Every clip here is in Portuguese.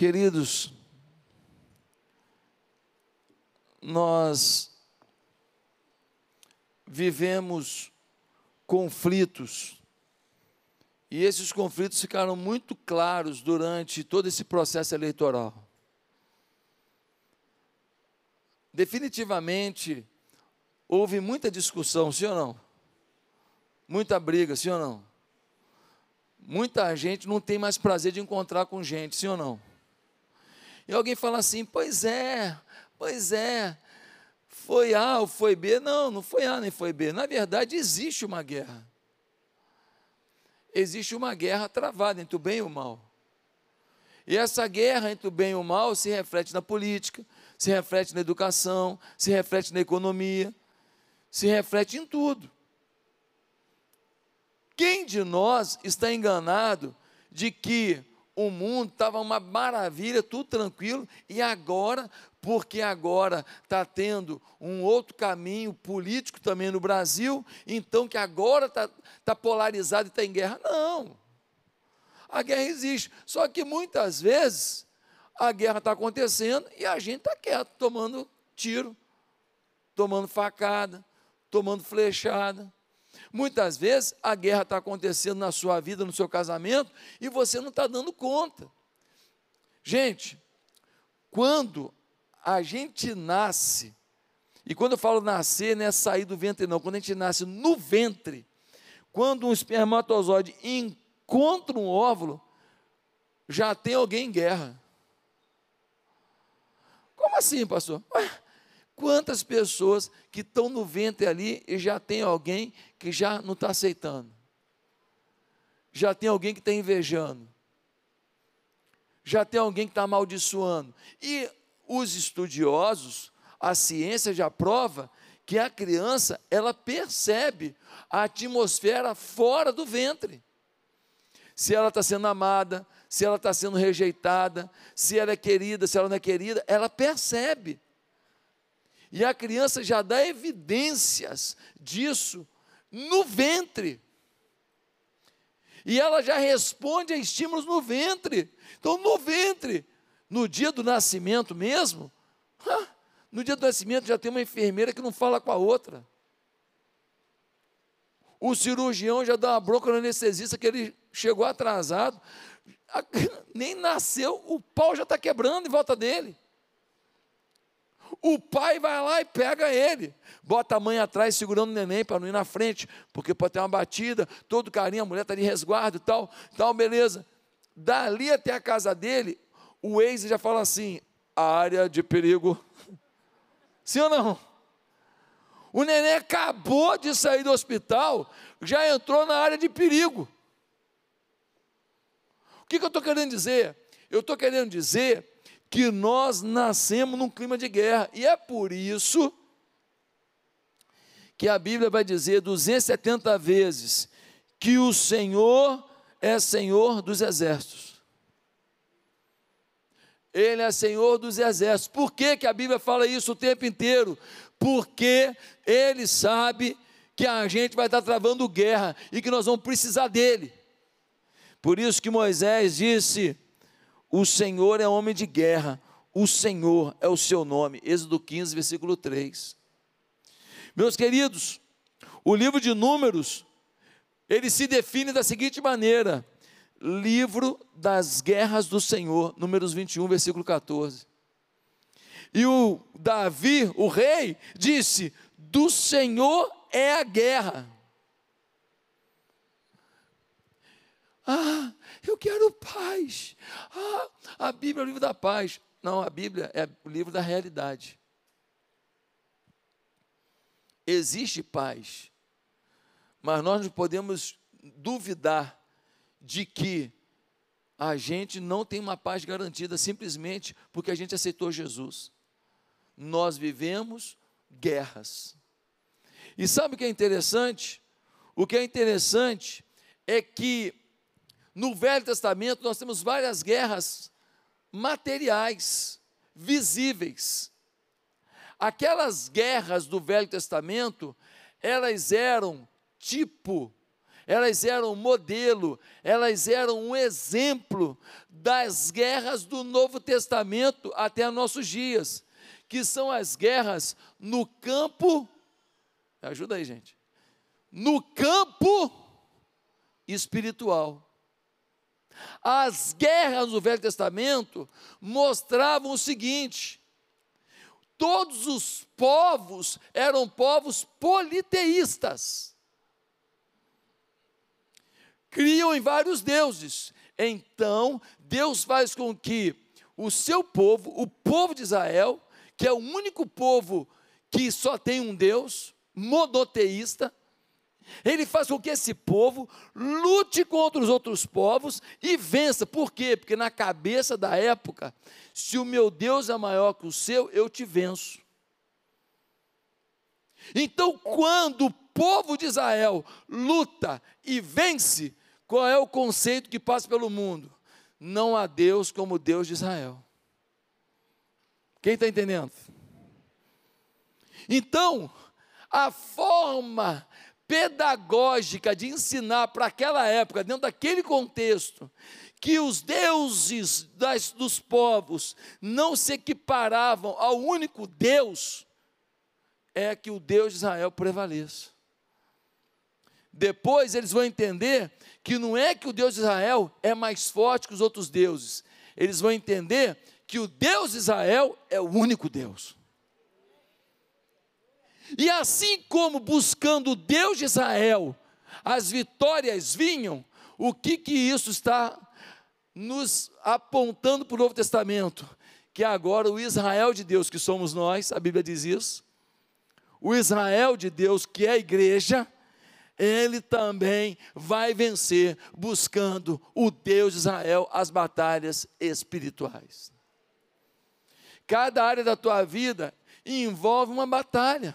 Queridos, nós vivemos conflitos, e esses conflitos ficaram muito claros durante todo esse processo eleitoral. Definitivamente, houve muita discussão, sim ou não? Muita briga, sim ou não? Muita gente não tem mais prazer de encontrar com gente, sim ou não? E alguém fala assim: pois é, pois é, foi A ou foi B? Não, não foi A nem foi B. Na verdade, existe uma guerra. Existe uma guerra travada entre o bem e o mal. E essa guerra entre o bem e o mal se reflete na política, se reflete na educação, se reflete na economia, se reflete em tudo. Quem de nós está enganado de que o mundo estava uma maravilha, tudo tranquilo, e agora, porque agora está tendo um outro caminho político também no Brasil, então que agora está tá polarizado e está em guerra? Não. A guerra existe, só que muitas vezes a guerra está acontecendo e a gente está quieto, tomando tiro, tomando facada, tomando flechada. Muitas vezes a guerra está acontecendo na sua vida, no seu casamento, e você não está dando conta. Gente, quando a gente nasce, e quando eu falo nascer, não é sair do ventre, não, quando a gente nasce no ventre, quando um espermatozoide encontra um óvulo, já tem alguém em guerra. Como assim, pastor? Ué, Quantas pessoas que estão no ventre ali e já tem alguém que já não está aceitando? Já tem alguém que está invejando? Já tem alguém que está amaldiçoando? E os estudiosos, a ciência já prova que a criança, ela percebe a atmosfera fora do ventre. Se ela está sendo amada, se ela está sendo rejeitada, se ela é querida, se ela não é querida, ela percebe. E a criança já dá evidências disso no ventre. E ela já responde a estímulos no ventre. Então, no ventre, no dia do nascimento mesmo, no dia do nascimento já tem uma enfermeira que não fala com a outra. O cirurgião já dá uma bronca no anestesista que ele chegou atrasado. Nem nasceu, o pau já está quebrando em volta dele. O pai vai lá e pega ele, bota a mãe atrás segurando o neném para não ir na frente, porque pode ter uma batida, todo carinho, a mulher está de resguardo e tal, tal, beleza. Dali até a casa dele, o ex já fala assim: área de perigo. Sim ou não? O neném acabou de sair do hospital, já entrou na área de perigo. O que, que eu estou querendo dizer? Eu estou querendo dizer que nós nascemos num clima de guerra. E é por isso que a Bíblia vai dizer 270 vezes que o Senhor é Senhor dos exércitos. Ele é Senhor dos exércitos. Por que, que a Bíblia fala isso o tempo inteiro? Porque Ele sabe que a gente vai estar travando guerra e que nós vamos precisar dele. Por isso que Moisés disse: o Senhor é homem de guerra, o Senhor é o seu nome. Êxodo 15, versículo 3. Meus queridos, o livro de Números, ele se define da seguinte maneira: livro das guerras do Senhor, Números 21, versículo 14. E o Davi, o rei, disse: Do Senhor é a guerra. Ah, eu quero paz. Ah, a Bíblia é o livro da paz. Não, a Bíblia é o livro da realidade. Existe paz, mas nós não podemos duvidar de que a gente não tem uma paz garantida simplesmente porque a gente aceitou Jesus. Nós vivemos guerras. E sabe o que é interessante? O que é interessante é que no Velho Testamento, nós temos várias guerras materiais, visíveis. Aquelas guerras do Velho Testamento, elas eram tipo, elas eram modelo, elas eram um exemplo das guerras do Novo Testamento até nossos dias, que são as guerras no campo. Ajuda aí, gente. No campo espiritual. As guerras do Velho Testamento mostravam o seguinte: todos os povos eram povos politeístas. Criam em vários deuses. Então, Deus faz com que o seu povo, o povo de Israel, que é o único povo que só tem um Deus, monoteísta, ele faz com que esse povo lute contra os outros povos e vença. Por quê? Porque na cabeça da época, se o meu Deus é maior que o seu, eu te venço. Então, quando o povo de Israel luta e vence, qual é o conceito que passa pelo mundo? Não há Deus como Deus de Israel. Quem está entendendo? Então, a forma pedagógica de ensinar para aquela época, dentro daquele contexto, que os deuses das, dos povos não se equiparavam ao único Deus, é que o Deus de Israel prevaleça. Depois eles vão entender que não é que o Deus de Israel é mais forte que os outros deuses, eles vão entender que o Deus de Israel é o único Deus. E assim como buscando o Deus de Israel, as vitórias vinham, o que que isso está nos apontando para o Novo Testamento? Que agora o Israel de Deus, que somos nós, a Bíblia diz isso, o Israel de Deus, que é a igreja, ele também vai vencer buscando o Deus de Israel as batalhas espirituais. Cada área da tua vida envolve uma batalha.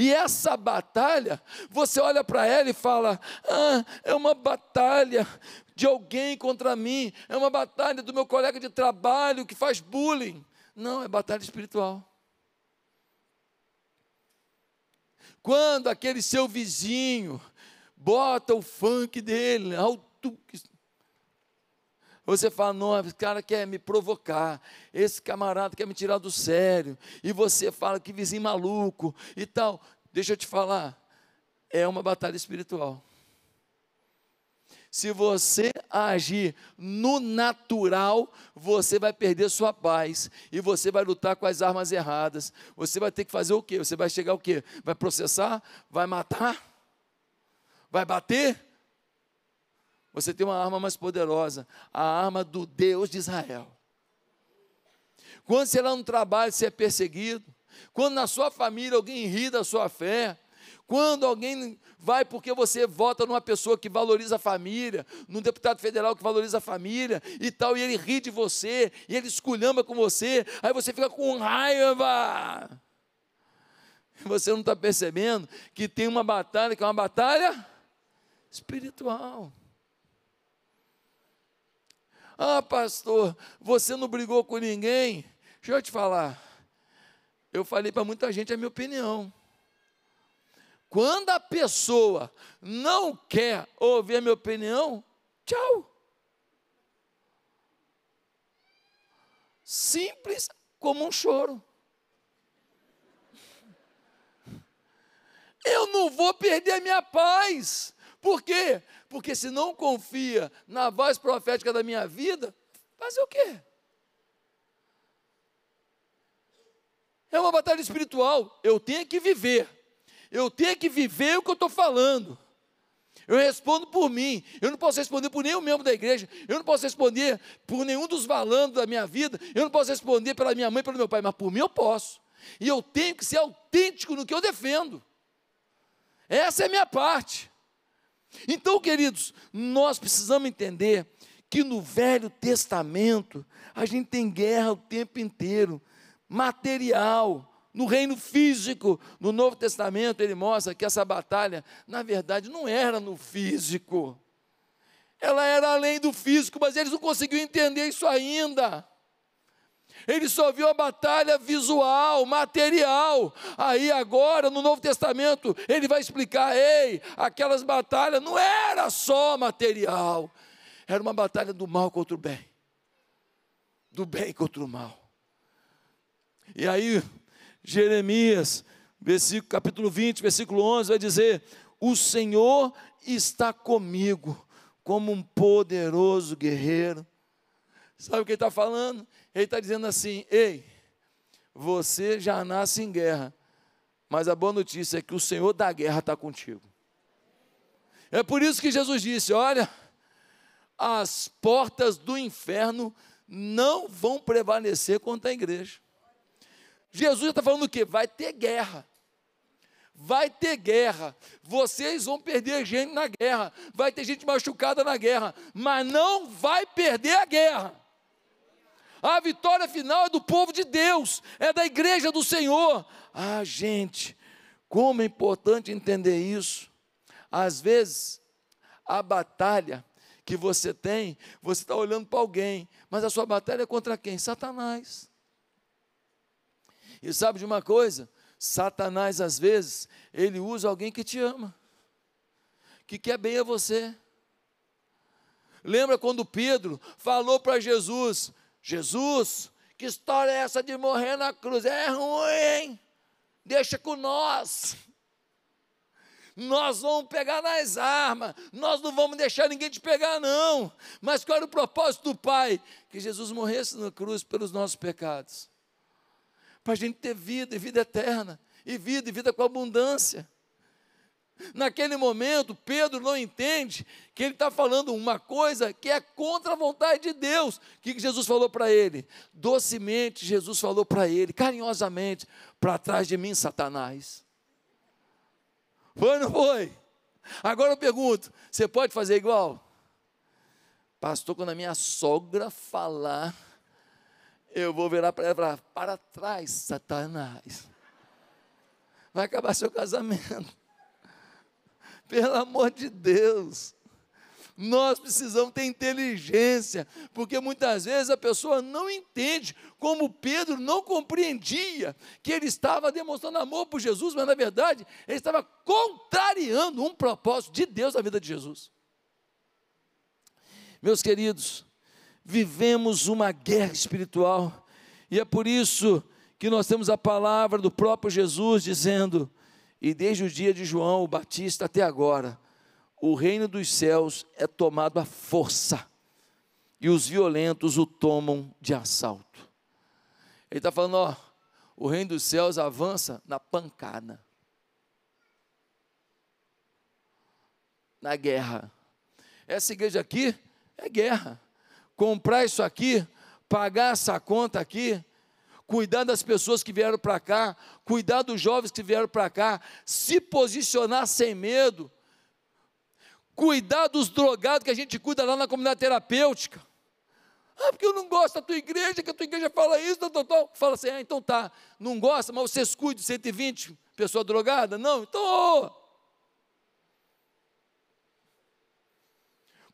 E essa batalha, você olha para ela e fala: ah, é uma batalha de alguém contra mim, é uma batalha do meu colega de trabalho que faz bullying. Não, é batalha espiritual. Quando aquele seu vizinho bota o funk dele alto, você fala, não, esse cara quer me provocar, esse camarada quer me tirar do sério, e você fala que vizinho maluco e tal. Deixa eu te falar, é uma batalha espiritual. Se você agir no natural, você vai perder sua paz e você vai lutar com as armas erradas. Você vai ter que fazer o quê? Você vai chegar o quê? Vai processar? Vai matar? Vai bater? Você tem uma arma mais poderosa, a arma do Deus de Israel. Quando você lá no trabalho você é perseguido, quando na sua família alguém ri da sua fé, quando alguém vai porque você vota numa pessoa que valoriza a família, num deputado federal que valoriza a família e tal, e ele ri de você, e ele esculhamba com você, aí você fica com raiva. Você não está percebendo que tem uma batalha que é uma batalha espiritual. Ah, pastor, você não brigou com ninguém? Deixa eu te falar. Eu falei para muita gente a minha opinião. Quando a pessoa não quer ouvir a minha opinião, tchau. Simples como um choro. Eu não vou perder a minha paz. Por quê? Porque se não confia na voz profética da minha vida, fazer o quê? É uma batalha espiritual. Eu tenho que viver. Eu tenho que viver o que eu estou falando. Eu respondo por mim. Eu não posso responder por nenhum membro da igreja. Eu não posso responder por nenhum dos valandos da minha vida. Eu não posso responder pela minha mãe, pelo meu pai. Mas por mim eu posso. E eu tenho que ser autêntico no que eu defendo. Essa é a minha parte. Então, queridos, nós precisamos entender que no Velho Testamento a gente tem guerra o tempo inteiro, material. No reino físico, no Novo Testamento, ele mostra que essa batalha, na verdade, não era no físico. Ela era além do físico, mas eles não conseguiam entender isso ainda. Ele só viu a batalha visual, material. Aí agora, no Novo Testamento, ele vai explicar: ei, aquelas batalhas não era só material, era uma batalha do mal contra o bem, do bem contra o mal. E aí, Jeremias, versículo, capítulo 20, versículo 11, vai dizer: O Senhor está comigo, como um poderoso guerreiro. Sabe o que ele está falando? Ele está dizendo assim: Ei, você já nasce em guerra, mas a boa notícia é que o Senhor da guerra está contigo. É por isso que Jesus disse: Olha, as portas do inferno não vão prevalecer contra a igreja. Jesus está falando o quê? Vai ter guerra. Vai ter guerra. Vocês vão perder gente na guerra. Vai ter gente machucada na guerra. Mas não vai perder a guerra. A vitória final é do povo de Deus, é da igreja do Senhor. Ah, gente, como é importante entender isso. Às vezes, a batalha que você tem, você está olhando para alguém, mas a sua batalha é contra quem? Satanás. E sabe de uma coisa? Satanás, às vezes, ele usa alguém que te ama, que quer bem a você. Lembra quando Pedro falou para Jesus: Jesus, que história é essa de morrer na cruz? É ruim, hein? Deixa com nós. Nós vamos pegar nas armas, nós não vamos deixar ninguém te pegar, não. Mas qual era o propósito do Pai? Que Jesus morresse na cruz pelos nossos pecados para a gente ter vida e vida eterna, e vida e vida com abundância. Naquele momento, Pedro não entende que ele está falando uma coisa que é contra a vontade de Deus. O que Jesus falou para ele? Docemente, Jesus falou para ele, carinhosamente: para trás de mim, Satanás. Foi ou não foi? Agora eu pergunto: você pode fazer igual? Pastor, quando a minha sogra falar eu vou virar para ela e falar: para trás, Satanás. Vai acabar seu casamento. Pelo amor de Deus. Nós precisamos ter inteligência, porque muitas vezes a pessoa não entende, como Pedro não compreendia que ele estava demonstrando amor por Jesus, mas na verdade ele estava contrariando um propósito de Deus na vida de Jesus. Meus queridos, vivemos uma guerra espiritual, e é por isso que nós temos a palavra do próprio Jesus dizendo, e desde o dia de João o Batista até agora, o reino dos céus é tomado à força, e os violentos o tomam de assalto. Ele está falando, ó, o reino dos céus avança na pancada, na guerra. Essa igreja aqui é guerra comprar isso aqui, pagar essa conta aqui, cuidar das pessoas que vieram para cá, cuidar dos jovens que vieram para cá, se posicionar sem medo, cuidar dos drogados que a gente cuida lá na comunidade terapêutica. Ah, porque eu não gosto da tua igreja, que a tua igreja fala isso, tal, tal. Fala assim, ah, então tá, não gosta, mas vocês cuidam de 120 pessoas drogadas? Não, então, oh,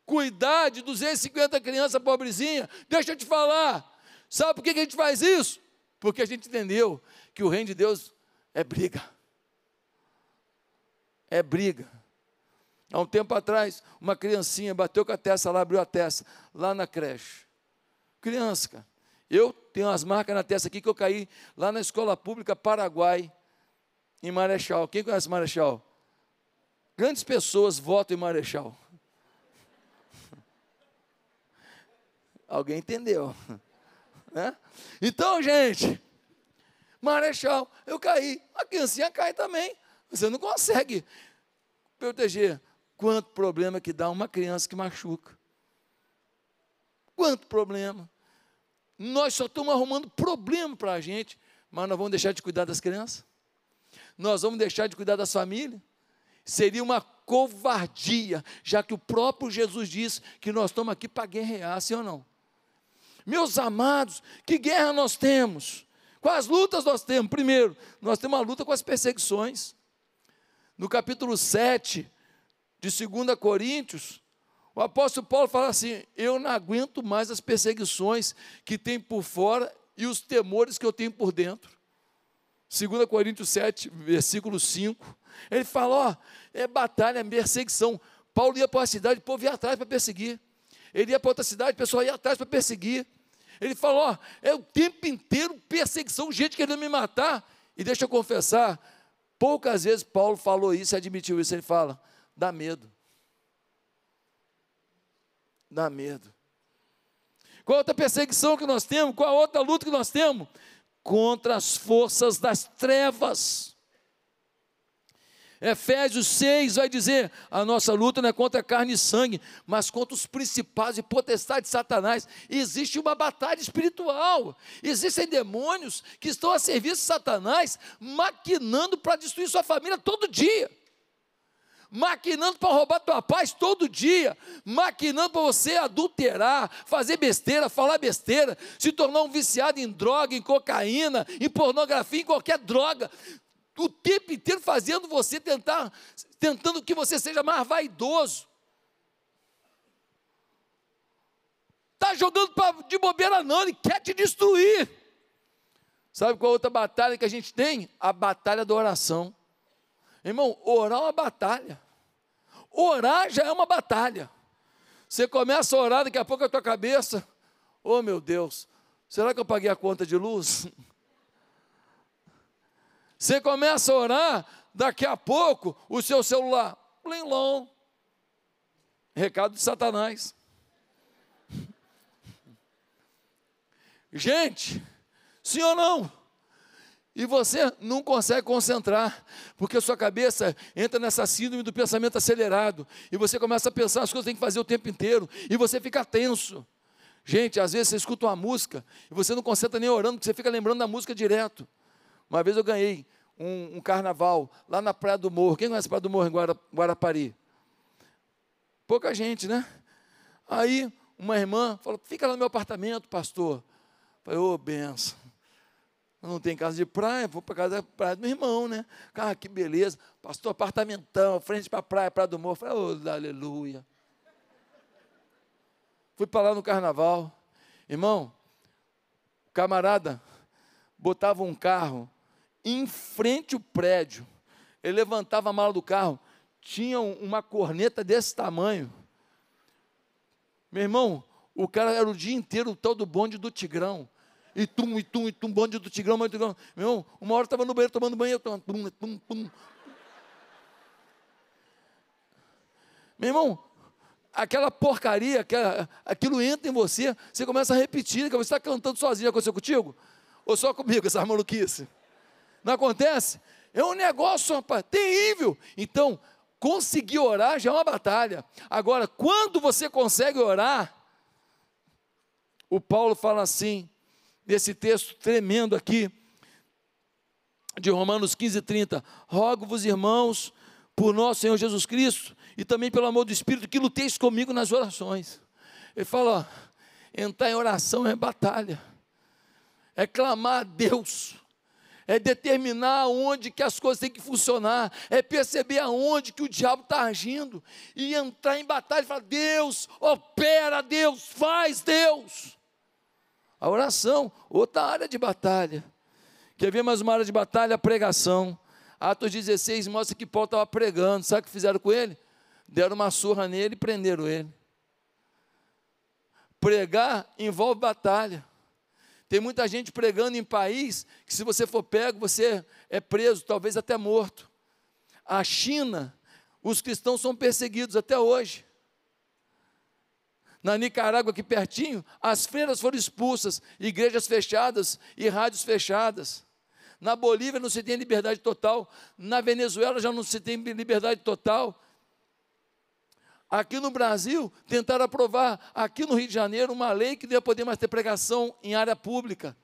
cuidar de 250 crianças pobrezinhas. Deixa eu te falar. Sabe por que a gente faz isso? Porque a gente entendeu que o reino de Deus é briga. É briga. Há um tempo atrás, uma criancinha bateu com a testa lá, abriu a testa, lá na creche. Criança, cara. Eu tenho as marcas na testa aqui que eu caí lá na escola pública Paraguai, em Marechal. Quem conhece Marechal? Grandes pessoas votam em Marechal. Alguém entendeu? Né? Então, gente, Marechal, eu caí. A criancinha cai também. Você não consegue proteger. Quanto problema que dá uma criança que machuca. Quanto problema. Nós só estamos arrumando problema para a gente, mas nós vamos deixar de cuidar das crianças. Nós vamos deixar de cuidar das famílias. Seria uma covardia, já que o próprio Jesus disse que nós estamos aqui para guerrear, sim ou não? Meus amados, que guerra nós temos? Quais lutas nós temos? Primeiro, nós temos uma luta com as perseguições. No capítulo 7 de 2 Coríntios, o apóstolo Paulo fala assim: Eu não aguento mais as perseguições que tem por fora e os temores que eu tenho por dentro. 2 Coríntios 7, versículo 5. Ele fala: ó, é batalha, é perseguição. Paulo ia para uma cidade, o povo ia atrás para perseguir. Ele ia para outra cidade, o pessoal ia atrás para perseguir. Ele falou: ó, é o tempo inteiro perseguição, gente querendo me matar. E deixa eu confessar, poucas vezes Paulo falou isso e admitiu isso. Ele fala: dá medo. Dá medo. Qual outra perseguição que nós temos? Qual outra luta que nós temos? Contra as forças das trevas. Efésios 6 vai dizer: a nossa luta não é contra carne e sangue, mas contra os principados e potestades de Satanás. Existe uma batalha espiritual. Existem demônios que estão a serviço de Satanás, maquinando para destruir sua família todo dia. Maquinando para roubar tua paz todo dia, maquinando para você adulterar, fazer besteira, falar besteira, se tornar um viciado em droga, em cocaína, em pornografia, em qualquer droga o tempo inteiro fazendo você tentar, tentando que você seja mais vaidoso. Está jogando pra, de bobeira não, ele quer te destruir. Sabe qual é outra batalha que a gente tem? A batalha da oração. Irmão, orar é uma batalha. Orar já é uma batalha. Você começa a orar, daqui a pouco a tua cabeça, oh meu Deus, será que eu paguei a conta de luz? Você começa a orar, daqui a pouco o seu celular, long, recado de Satanás. Gente, sim ou não? E você não consegue concentrar, porque a sua cabeça entra nessa síndrome do pensamento acelerado, e você começa a pensar as coisas que tem que fazer o tempo inteiro, e você fica tenso. Gente, às vezes você escuta uma música e você não concentra nem orando, porque você fica lembrando da música direto. Uma vez eu ganhei um, um, carnaval lá na Praia do Morro. Quem conhece a Praia do Morro em Guara, Guarapari? Pouca gente, né? Aí uma irmã falou: fica lá no meu apartamento, pastor. Eu falei, ô, oh, benção. Não tenho casa de praia, vou para casa da praia do meu irmão, né? Cara, que beleza. Pastor, apartamentão, frente para a praia, Praia do Morro. Eu falei, oh, aleluia. Fui para lá no carnaval. Irmão, camarada botava um carro em frente ao prédio. Ele levantava a mala do carro, tinha uma corneta desse tamanho. Meu irmão, o cara era o dia inteiro o tal do bonde do Tigrão. E tum, e tum, e tum, bonde do Tigrão, bonde do Tigrão. Meu irmão, uma hora estava no banheiro tomando banho, tum, tum, tum, tum. Meu irmão, aquela porcaria, aquela, aquilo entra em você, você começa a repetir, você está cantando sozinho, aconteceu contigo? Ou só comigo, essa maluquice? Não acontece? É um negócio, rapaz, terrível. Então, conseguir orar já é uma batalha. Agora, quando você consegue orar, o Paulo fala assim, nesse texto tremendo aqui, de Romanos 15, 30. Rogo-vos, irmãos, por nosso Senhor Jesus Cristo e também pelo amor do Espírito, que luteis comigo nas orações. Ele fala: ó, entrar em oração é batalha, é clamar a Deus é determinar onde que as coisas têm que funcionar, é perceber aonde que o diabo está agindo e entrar em batalha e falar: Deus, opera, Deus, faz, Deus. A oração, outra área de batalha. Quer ver mais uma área de batalha? A pregação. Atos 16 mostra que Paulo estava pregando. Sabe o que fizeram com ele? Deram uma surra nele e prenderam ele. Pregar envolve batalha. Tem muita gente pregando em país que, se você for pego, você é preso, talvez até morto. A China, os cristãos são perseguidos até hoje. Na Nicarágua, aqui pertinho, as freiras foram expulsas, igrejas fechadas e rádios fechadas. Na Bolívia não se tem liberdade total. Na Venezuela já não se tem liberdade total. Aqui no Brasil, tentaram aprovar, aqui no Rio de Janeiro, uma lei que não ia poder mais ter pregação em área pública.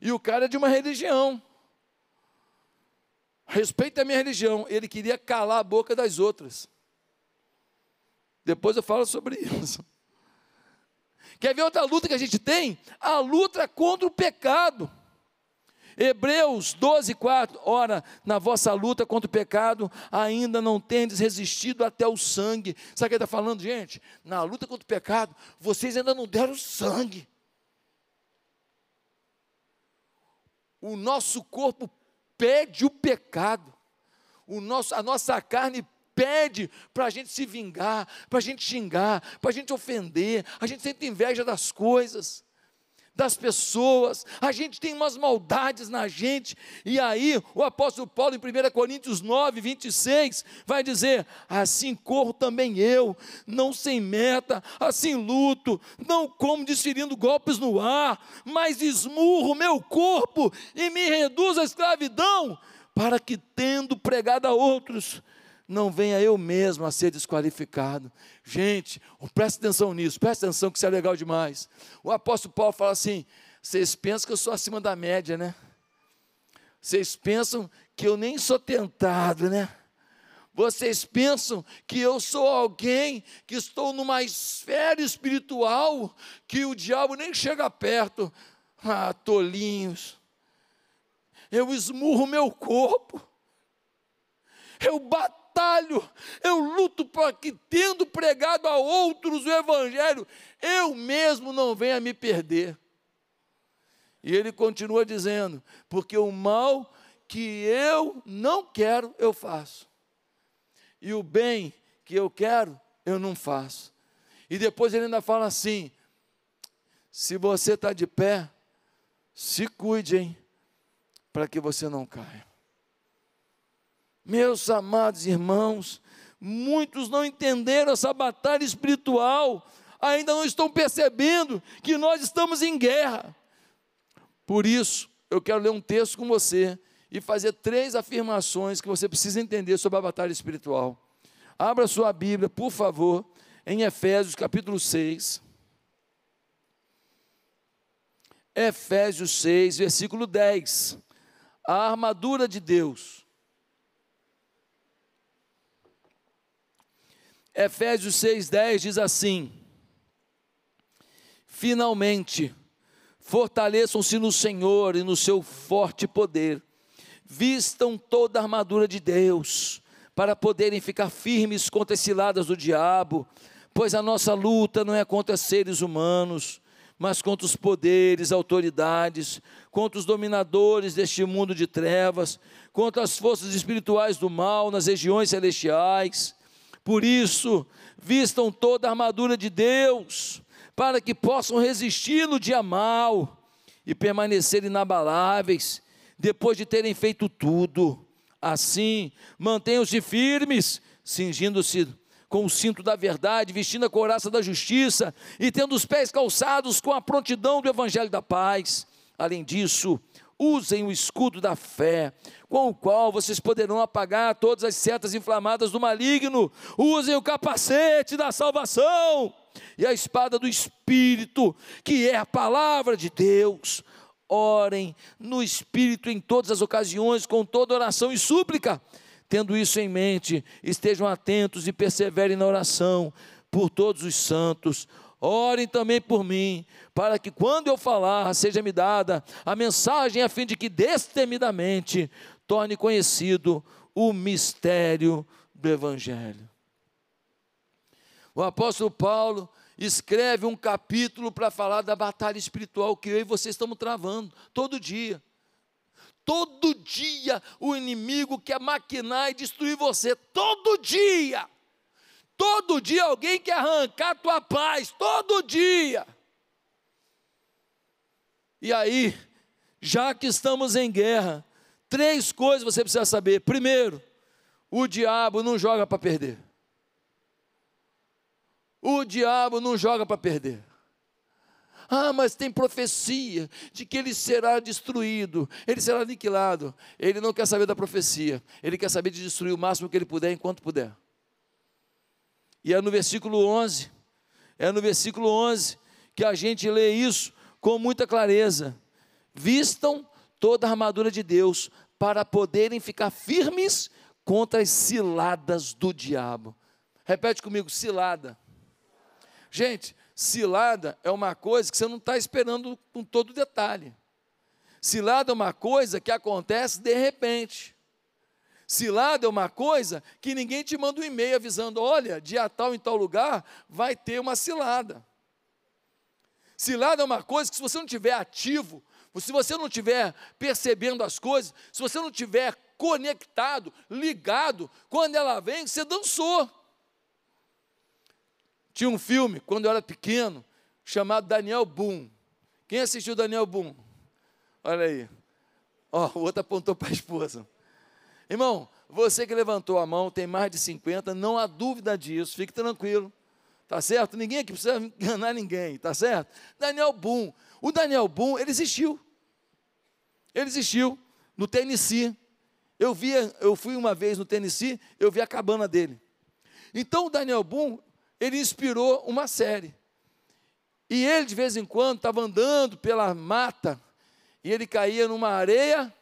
E o cara é de uma religião. Respeita a minha religião. Ele queria calar a boca das outras. Depois eu falo sobre isso. Quer ver outra luta que a gente tem? A luta contra o pecado. Hebreus 12, 4. Ora, na vossa luta contra o pecado, ainda não tendes resistido até o sangue. Sabe o que ele está falando, gente? Na luta contra o pecado, vocês ainda não deram sangue. o nosso corpo pede o pecado, o nosso, a nossa carne pede para a gente se vingar, para a gente xingar, para a gente ofender, a gente sente inveja das coisas das pessoas, a gente tem umas maldades na gente, e aí o apóstolo Paulo, em 1 Coríntios 9, 26, vai dizer: Assim corro também eu, não sem meta, assim luto, não como desferindo golpes no ar, mas esmurro meu corpo e me reduzo à escravidão, para que, tendo pregado a outros, não venha eu mesmo a ser desqualificado. Gente, preste atenção nisso, preste atenção que isso é legal demais. O apóstolo Paulo fala assim: vocês pensam que eu sou acima da média, né? Vocês pensam que eu nem sou tentado, né? Vocês pensam que eu sou alguém que estou numa esfera espiritual que o diabo nem chega perto. Ah, tolinhos. Eu esmurro meu corpo. Eu bato batalho, eu luto para que, tendo pregado a outros o Evangelho, eu mesmo não venha me perder. E ele continua dizendo: porque o mal que eu não quero, eu faço, e o bem que eu quero, eu não faço. E depois ele ainda fala assim: se você está de pé, se cuide, hein, para que você não caia. Meus amados irmãos, muitos não entenderam essa batalha espiritual, ainda não estão percebendo que nós estamos em guerra. Por isso, eu quero ler um texto com você e fazer três afirmações que você precisa entender sobre a batalha espiritual. Abra sua Bíblia, por favor, em Efésios capítulo 6. Efésios 6, versículo 10. A armadura de Deus Efésios 6,10 diz assim: Finalmente, fortaleçam-se no Senhor e no seu forte poder, vistam toda a armadura de Deus, para poderem ficar firmes contra as ciladas do diabo, pois a nossa luta não é contra seres humanos, mas contra os poderes, autoridades, contra os dominadores deste mundo de trevas, contra as forças espirituais do mal nas regiões celestiais. Por isso, vistam toda a armadura de Deus, para que possam resistir no dia mal e permanecer inabaláveis, depois de terem feito tudo. Assim, mantenham-se firmes, cingindo-se com o cinto da verdade, vestindo a couraça da justiça e tendo os pés calçados com a prontidão do evangelho da paz. Além disso, usem o escudo da fé, com o qual vocês poderão apagar todas as setas inflamadas do maligno. Usem o capacete da salvação e a espada do Espírito, que é a palavra de Deus. Orem no Espírito em todas as ocasiões, com toda oração e súplica. Tendo isso em mente, estejam atentos e perseverem na oração por todos os santos Orem também por mim, para que quando eu falar, seja-me dada a mensagem a fim de que destemidamente torne conhecido o mistério do Evangelho. O apóstolo Paulo escreve um capítulo para falar da batalha espiritual que eu e você estamos travando todo dia. Todo dia o inimigo quer maquinar e destruir você, todo dia. Todo dia alguém quer arrancar a tua paz, todo dia. E aí, já que estamos em guerra, três coisas você precisa saber. Primeiro, o diabo não joga para perder. O diabo não joga para perder. Ah, mas tem profecia de que ele será destruído, ele será aniquilado. Ele não quer saber da profecia, ele quer saber de destruir o máximo que ele puder enquanto puder. E é no versículo 11, é no versículo 11 que a gente lê isso com muita clareza. Vistam toda a armadura de Deus para poderem ficar firmes contra as ciladas do diabo. Repete comigo, cilada. Gente, cilada é uma coisa que você não está esperando com todo detalhe. Cilada é uma coisa que acontece de repente. Cilada é uma coisa que ninguém te manda um e-mail avisando: olha, dia tal em tal lugar vai ter uma cilada. Cilada é uma coisa que, se você não tiver ativo, Se você não estiver percebendo as coisas, se você não estiver conectado, ligado, quando ela vem, você dançou. Tinha um filme, quando eu era pequeno, chamado Daniel Boom. Quem assistiu Daniel Boom? Olha aí. Ó, o outro apontou para a esposa. Irmão, você que levantou a mão, tem mais de 50, não há dúvida disso, fique tranquilo. Tá certo? Ninguém aqui precisa enganar ninguém, tá certo? Daniel Boom. O Daniel Boom, ele existiu. Ele existiu no Tennessee. Eu via, eu fui uma vez no Tennessee, eu vi a cabana dele. Então o Daniel Boom, ele inspirou uma série. E ele de vez em quando estava andando pela mata e ele caía numa areia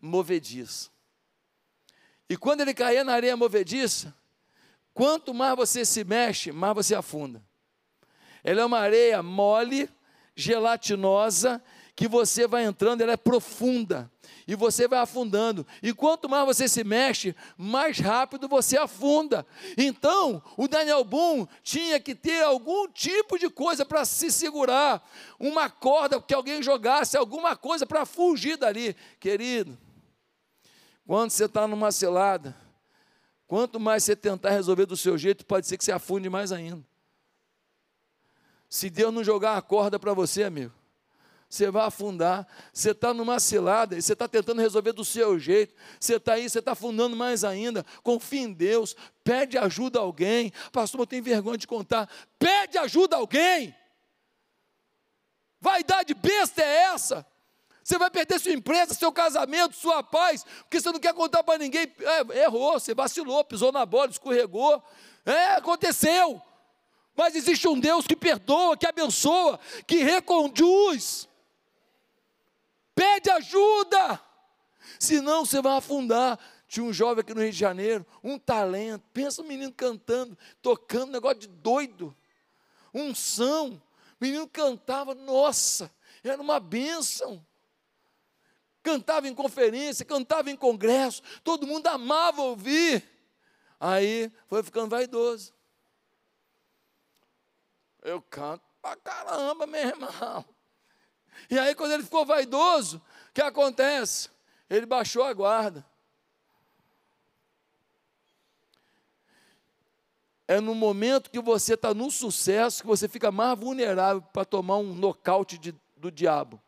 movediça. E quando ele caía na areia movediça, quanto mais você se mexe, mais você afunda. Ela é uma areia mole, gelatinosa, que você vai entrando, ela é profunda e você vai afundando. E quanto mais você se mexe, mais rápido você afunda. Então, o Daniel Boom tinha que ter algum tipo de coisa para se segurar, uma corda que alguém jogasse, alguma coisa para fugir dali. Querido, quando você está numa selada, quanto mais você tentar resolver do seu jeito, pode ser que você afunde mais ainda. Se Deus não jogar a corda para você, amigo, você vai afundar. Você está numa cilada e você está tentando resolver do seu jeito. Você está aí, você está afundando mais ainda. Confia em Deus, pede ajuda a alguém. Pastor, eu tenho vergonha de contar. Pede ajuda a alguém. Vaidade besta é essa? Você vai perder sua empresa, seu casamento, sua paz, porque você não quer contar para ninguém. É, errou, você vacilou, pisou na bola, escorregou. É, aconteceu. Mas existe um Deus que perdoa, que abençoa, que reconduz. Pede ajuda, senão você vai afundar. Tinha um jovem aqui no Rio de Janeiro, um talento. Pensa um menino cantando, tocando, negócio de doido. Um são. O menino cantava, nossa, era uma bênção. Cantava em conferência, cantava em congresso, todo mundo amava ouvir. Aí foi ficando vaidoso. Eu canto pra caramba, meu irmão. E aí, quando ele ficou vaidoso, o que acontece? Ele baixou a guarda. É no momento que você está no sucesso que você fica mais vulnerável para tomar um nocaute de, do diabo.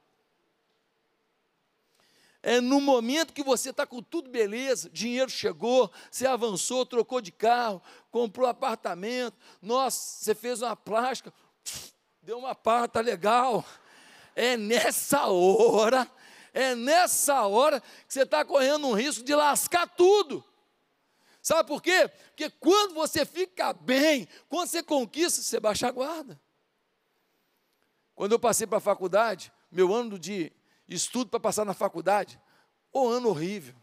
É no momento que você está com tudo beleza, dinheiro chegou, você avançou, trocou de carro, comprou apartamento, nossa, você fez uma plástica, deu uma parta legal, é nessa hora, é nessa hora que você está correndo um risco de lascar tudo. Sabe por quê? Porque quando você fica bem, quando você conquista, você baixa a guarda. Quando eu passei para a faculdade, meu ano de estudo para passar na faculdade, o ano horrível.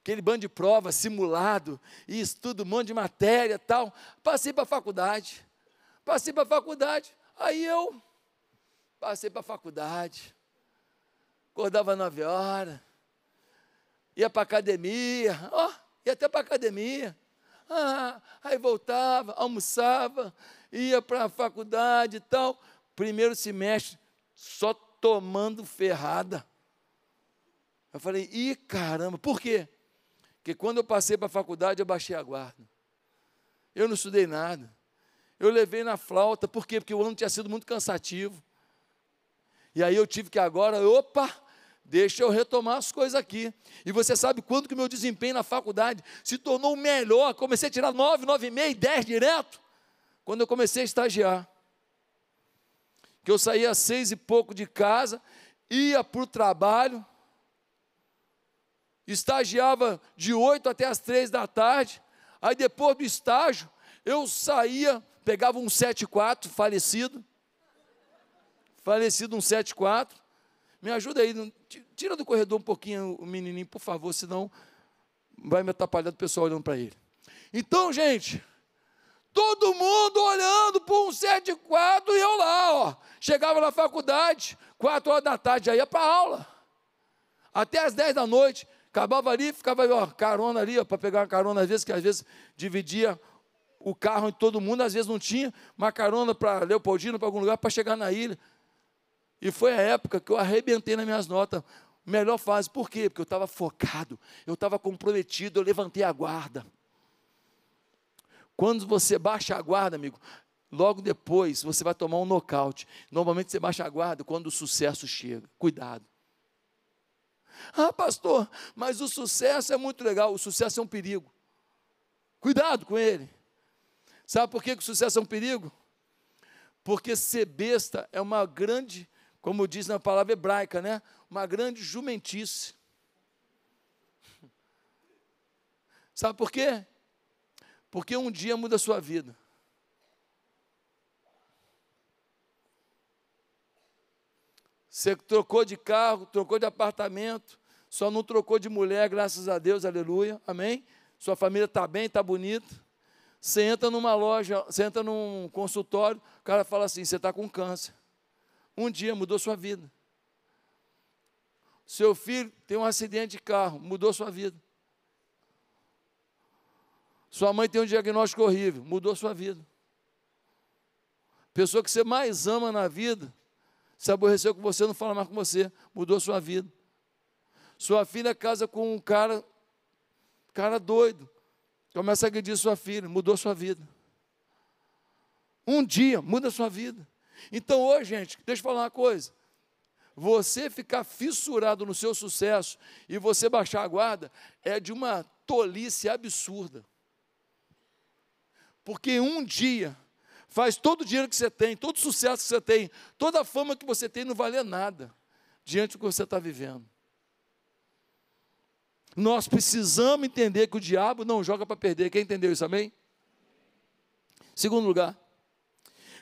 Aquele bando de prova simulado, e estudo um monte de matéria tal. Passei para a faculdade. Passei para a faculdade. Aí eu Passei para a faculdade, acordava nove horas, ia para a academia, ó, ia até para a academia. Ah, aí voltava, almoçava, ia para a faculdade e tal. Primeiro semestre, só tomando ferrada. Eu falei, ih, caramba, por quê? Porque quando eu passei para a faculdade, eu baixei a guarda. Eu não estudei nada. Eu levei na flauta, por quê? Porque o ano tinha sido muito cansativo. E aí eu tive que agora, opa, deixa eu retomar as coisas aqui. E você sabe quando que o meu desempenho na faculdade se tornou melhor? Comecei a tirar 9, 9,5, 10 direto. Quando eu comecei a estagiar. Que eu saía às seis e pouco de casa, ia para o trabalho, estagiava de 8 até as 3 da tarde. Aí depois do estágio, eu saía, pegava um 74 falecido, falecido um 74. Me ajuda aí, tira do corredor um pouquinho o menininho, por favor, senão vai me atrapalhar o pessoal olhando para ele. Então, gente, todo mundo olhando para um 74 e eu lá, ó. Chegava na faculdade, 4 horas da tarde, já ia para aula. Até as 10 da noite, acabava ali, ficava ó, carona ali, para pegar uma carona, às vezes, que às vezes dividia o carro em todo mundo, às vezes não tinha, uma carona para Leopoldina, para algum lugar, para chegar na ilha. E foi a época que eu arrebentei nas minhas notas. Melhor fase. Por quê? Porque eu estava focado, eu estava comprometido, eu levantei a guarda. Quando você baixa a guarda, amigo, logo depois você vai tomar um nocaute. Normalmente você baixa a guarda quando o sucesso chega. Cuidado. Ah, pastor, mas o sucesso é muito legal. O sucesso é um perigo. Cuidado com ele. Sabe por que, que o sucesso é um perigo? Porque ser besta é uma grande, como diz na palavra hebraica, né? Uma grande jumentice. Sabe por quê? Porque um dia muda a sua vida. Você trocou de carro, trocou de apartamento, só não trocou de mulher, graças a Deus, aleluia, amém? Sua família está bem, está bonita. Você entra numa loja, você entra num consultório, o cara fala assim: você está com câncer. Um dia mudou sua vida. Seu filho tem um acidente de carro, mudou sua vida. Sua mãe tem um diagnóstico horrível, mudou sua vida. Pessoa que você mais ama na vida, se aborreceu com você, não fala mais com você, mudou sua vida. Sua filha casa com um cara, cara doido, começa a agredir sua filha, mudou sua vida. Um dia muda sua vida. Então hoje, gente, deixa eu falar uma coisa. Você ficar fissurado no seu sucesso e você baixar a guarda é de uma tolice absurda. Porque um dia faz todo o dinheiro que você tem, todo o sucesso que você tem, toda a fama que você tem não valer nada diante do que você está vivendo. Nós precisamos entender que o diabo não joga para perder. Quem entendeu isso, amém? Segundo lugar,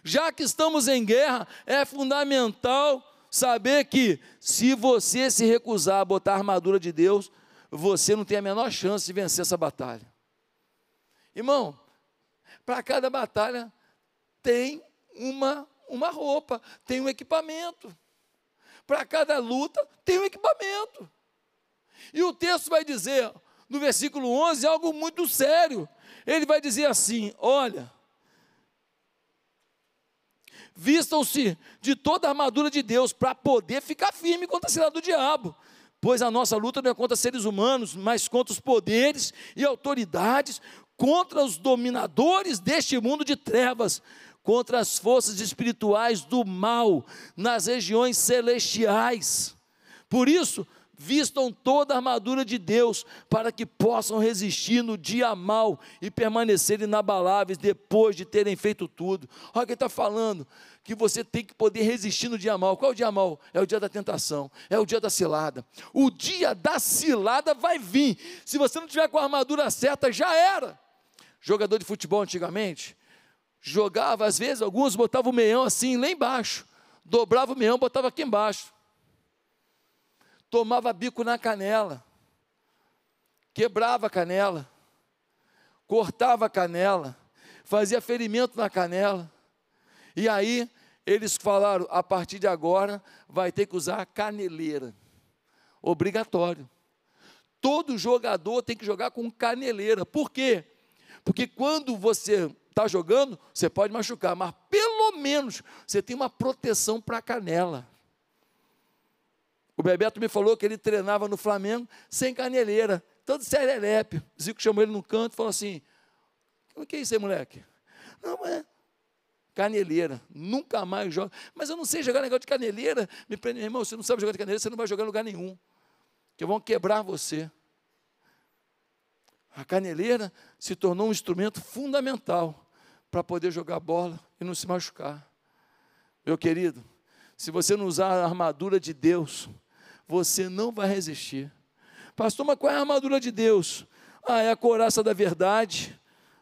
já que estamos em guerra, é fundamental saber que se você se recusar a botar a armadura de Deus, você não tem a menor chance de vencer essa batalha. Irmão, para cada batalha tem uma, uma roupa, tem um equipamento. Para cada luta, tem um equipamento. E o texto vai dizer, no versículo 11, algo muito sério. Ele vai dizer assim: Olha, vistam-se de toda a armadura de Deus para poder ficar firme contra a cilada do diabo. Pois a nossa luta não é contra seres humanos, mas contra os poderes e autoridades, contra os dominadores deste mundo de trevas, contra as forças espirituais do mal nas regiões celestiais. Por isso, vistam toda a armadura de Deus, para que possam resistir no dia mal e permanecer inabaláveis depois de terem feito tudo. Olha quem está falando, que você tem que poder resistir no dia mal. Qual é o dia mal? É o dia da tentação, é o dia da cilada. O dia da cilada vai vir. Se você não tiver com a armadura certa, já era. Jogador de futebol antigamente, jogava, às vezes, alguns botavam o meião assim, lá embaixo, dobrava o meião, botava aqui embaixo, tomava bico na canela, quebrava a canela, cortava a canela, fazia ferimento na canela, e aí eles falaram: a partir de agora vai ter que usar caneleira, obrigatório. Todo jogador tem que jogar com caneleira, por quê? Porque quando você está jogando, você pode machucar, mas pelo menos você tem uma proteção para a canela. O Bebeto me falou que ele treinava no Flamengo sem caneleira, todo serelepe. Zico chamou ele no canto e falou assim: O que é isso aí, moleque? Não, é caneleira, nunca mais joga. Mas eu não sei jogar negócio de caneleira. Me prende, irmão, você não sabe jogar de caneleira, você não vai jogar em lugar nenhum. Que vão quebrar você. A caneleira se tornou um instrumento fundamental para poder jogar bola e não se machucar. Meu querido, se você não usar a armadura de Deus, você não vai resistir. Pastor, mas qual é a armadura de Deus? Ah, é a coraça da verdade,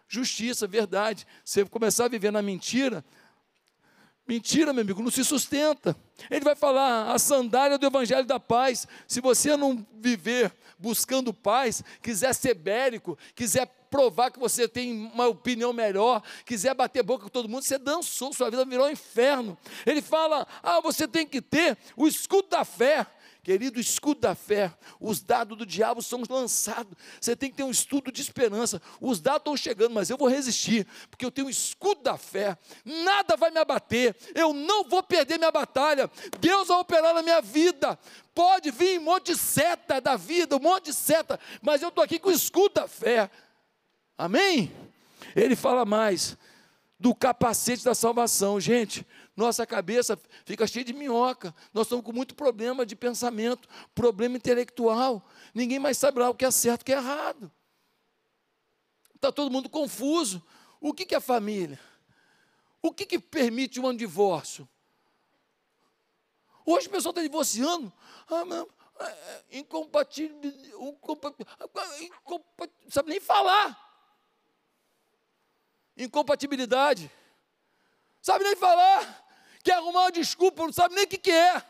justiça, verdade. Você começar a viver na mentira, Mentira, meu amigo, não se sustenta. Ele vai falar a sandália do evangelho da paz. Se você não viver buscando paz, quiser ser bérico, quiser provar que você tem uma opinião melhor, quiser bater boca com todo mundo, você dançou, sua vida virou um inferno. Ele fala: "Ah, você tem que ter o escudo da fé". Querido, escudo da fé, os dados do diabo são lançados. Você tem que ter um estudo de esperança. Os dados estão chegando, mas eu vou resistir, porque eu tenho um escudo da fé. Nada vai me abater. Eu não vou perder minha batalha. Deus vai operar na minha vida. Pode vir um monte de seta da vida, um monte de seta, mas eu estou aqui com o escudo da fé. Amém? Ele fala mais do capacete da salvação. Gente, nossa cabeça fica cheia de minhoca. Nós estamos com muito problema de pensamento, problema intelectual. Ninguém mais sabe lá o que é certo e o que é errado. Está todo mundo confuso. O que, que é família? O que, que permite um divórcio? Hoje o pessoal está divorciando. Ah, não, é, é, incompatível, sabe nem falar. Incompatibilidade. Sabe nem falar quer arrumar uma desculpa, não sabe nem o que, que é,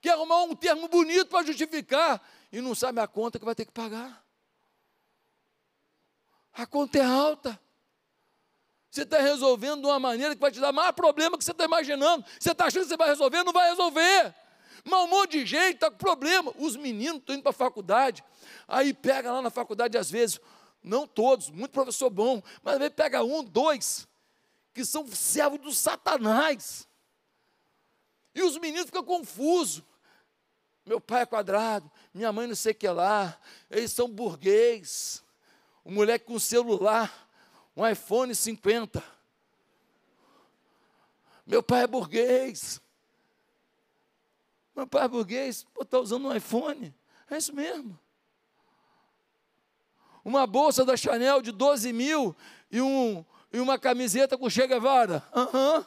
quer arrumar um termo bonito para justificar e não sabe a conta que vai ter que pagar. A conta é alta. Você está resolvendo de uma maneira que vai te dar mais problema que você está imaginando. Você está achando que você vai resolver, não vai resolver. Mas um monte de gente está com problema. Os meninos estão indo para a faculdade. Aí pega lá na faculdade, às vezes, não todos, muito professor bom, mas às vezes pega um, dois, que são servos do Satanás. E os meninos ficam confusos. Meu pai é quadrado, minha mãe não sei o que lá, eles são burguês. O moleque com celular, um iPhone 50. Meu pai é burguês. Meu pai é burguês, está usando um iPhone. É isso mesmo. Uma bolsa da Chanel de 12 mil e, um, e uma camiseta com Che Guevara. Aham. Uhum.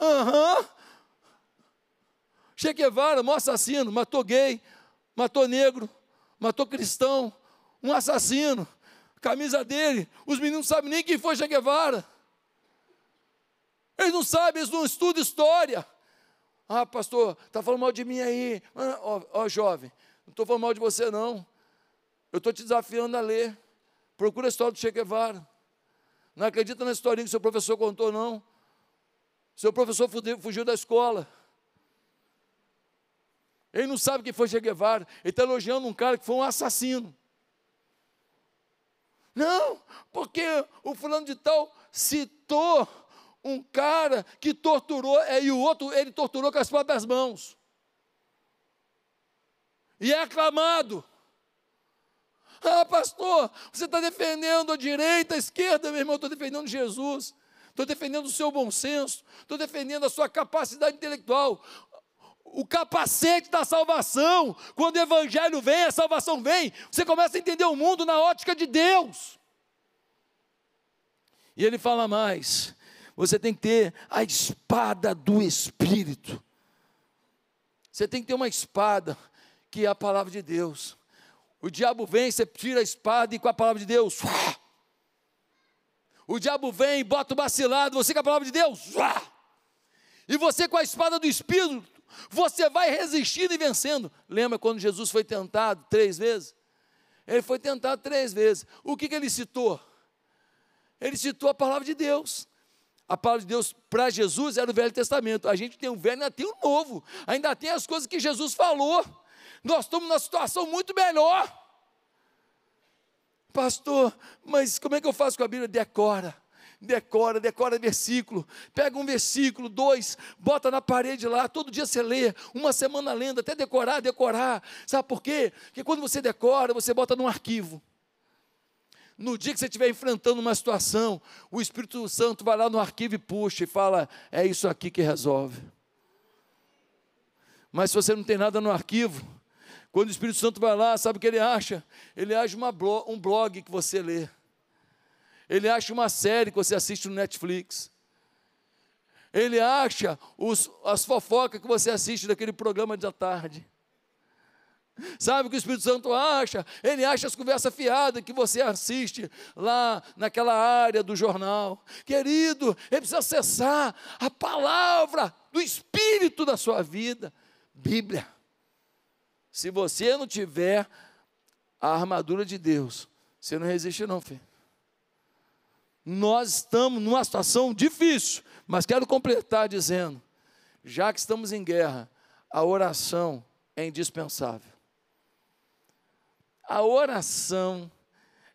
Aham. Uhum. Che Guevara, um assassino, matou gay, matou negro, matou cristão, um assassino. Camisa dele, os meninos não sabem nem quem foi Che Guevara. Eles não sabem, eles não estudam história. Ah, pastor, está falando mal de mim aí. Ah, ó, ó, jovem, não estou falando mal de você, não. Eu estou te desafiando a ler. Procura a história do Che Guevara. Não acredita na historinha que seu professor contou, não. Seu professor fugiu da escola. Ele não sabe quem foi Che Guevara. Ele está elogiando um cara que foi um assassino. Não, porque o fulano de tal citou um cara que torturou, é, e o outro ele torturou com as próprias mãos. E é aclamado. Ah, pastor, você está defendendo a direita, a esquerda, meu irmão, estou defendendo Jesus. Estou defendendo o seu bom senso, estou defendendo a sua capacidade intelectual o capacete da salvação. Quando o evangelho vem, a salvação vem, você começa a entender o mundo na ótica de Deus. E ele fala mais: você tem que ter a espada do Espírito. Você tem que ter uma espada, que é a palavra de Deus. O diabo vem, você tira a espada e com a palavra de Deus. O diabo vem, bota o vacilado, você com a palavra de Deus. E você com a espada do Espírito, você vai resistindo e vencendo. Lembra quando Jesus foi tentado três vezes? Ele foi tentado três vezes. O que, que ele citou? Ele citou a palavra de Deus. A palavra de Deus para Jesus era o Velho Testamento. A gente tem o velho ainda tem o novo. Ainda tem as coisas que Jesus falou. Nós estamos numa situação muito melhor. Pastor, mas como é que eu faço com a Bíblia? Decora decora, decora versículo, pega um versículo, dois, bota na parede lá, todo dia você lê, uma semana lendo, até decorar, decorar. Sabe por quê? Porque quando você decora, você bota num arquivo. No dia que você estiver enfrentando uma situação, o Espírito Santo vai lá no arquivo e puxa e fala: é isso aqui que resolve. Mas se você não tem nada no arquivo, quando o Espírito Santo vai lá, sabe o que ele acha? Ele acha blog, um blog que você lê. Ele acha uma série que você assiste no Netflix. Ele acha os, as fofocas que você assiste daquele programa de tarde. Sabe o que o Espírito Santo acha? Ele acha as conversas fiadas que você assiste lá naquela área do jornal. Querido, ele precisa acessar a palavra do Espírito da sua vida. Bíblia. Se você não tiver a armadura de Deus, você não resiste não, filho nós estamos numa situação difícil, mas quero completar dizendo: já que estamos em guerra, a oração é indispensável. A oração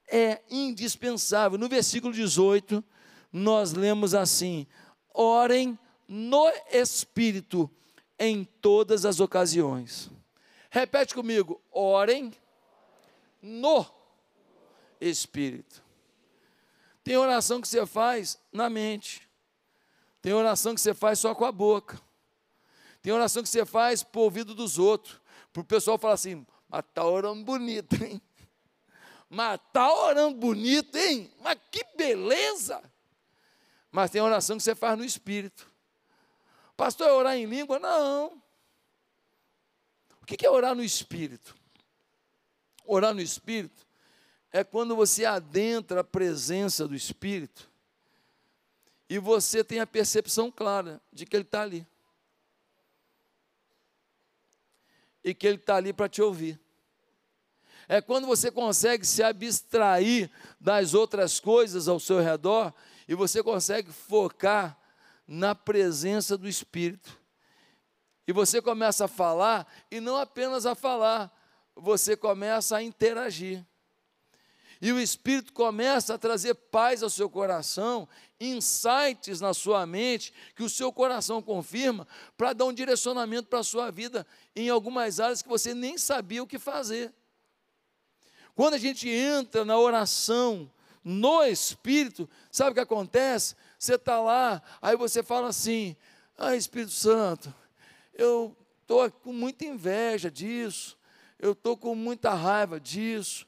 é indispensável. No versículo 18, nós lemos assim: orem no Espírito em todas as ocasiões. Repete comigo: orem no Espírito. Tem oração que você faz na mente, tem oração que você faz só com a boca, tem oração que você faz por ouvido dos outros, para o pessoal falar assim: mas está orando bonito, hein? Mas está orando bonito, hein? Mas que beleza! Mas tem oração que você faz no espírito. Pastor, é orar em língua? Não. O que é orar no espírito? Orar no espírito é quando você adentra a presença do espírito e você tem a percepção clara de que ele está ali. E que ele está ali para te ouvir. É quando você consegue se abstrair das outras coisas ao seu redor e você consegue focar na presença do Espírito. E você começa a falar, e não apenas a falar, você começa a interagir. E o Espírito começa a trazer paz ao seu coração, insights na sua mente, que o seu coração confirma, para dar um direcionamento para a sua vida em algumas áreas que você nem sabia o que fazer. Quando a gente entra na oração no Espírito, sabe o que acontece? Você está lá, aí você fala assim: Ah, Espírito Santo, eu estou com muita inveja disso, eu estou com muita raiva disso,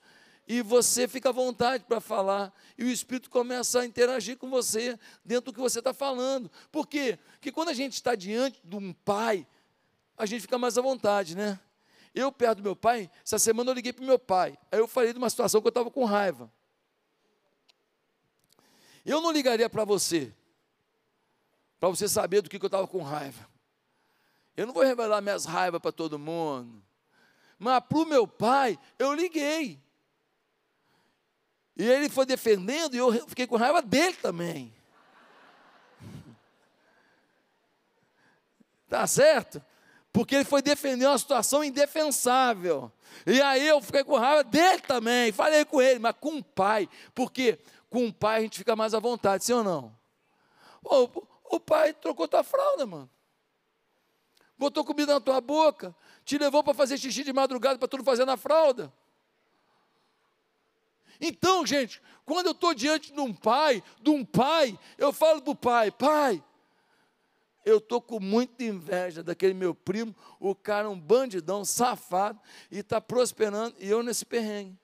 e você fica à vontade para falar, e o Espírito começa a interagir com você dentro do que você está falando. Por quê? Porque quando a gente está diante de um pai, a gente fica mais à vontade, né? Eu, perto do meu pai, essa semana eu liguei para o meu pai. Aí eu falei de uma situação que eu estava com raiva. Eu não ligaria para você, para você saber do que, que eu estava com raiva. Eu não vou revelar minhas raivas para todo mundo. Mas para o meu pai, eu liguei. E ele foi defendendo e eu fiquei com raiva dele também. Tá certo? porque ele foi defender uma situação indefensável. E aí eu fiquei com raiva dele também, falei com ele, mas com o pai, porque com o pai a gente fica mais à vontade, sim ou não? O, pai trocou tua fralda, mano. Botou comida na tua boca, te levou para fazer xixi de madrugada para tudo fazer na fralda. Então, gente, quando eu estou diante de um pai, de um pai, eu falo para o pai, pai, eu estou com muita inveja daquele meu primo, o cara um bandidão, safado, e está prosperando, e eu nesse perrengue.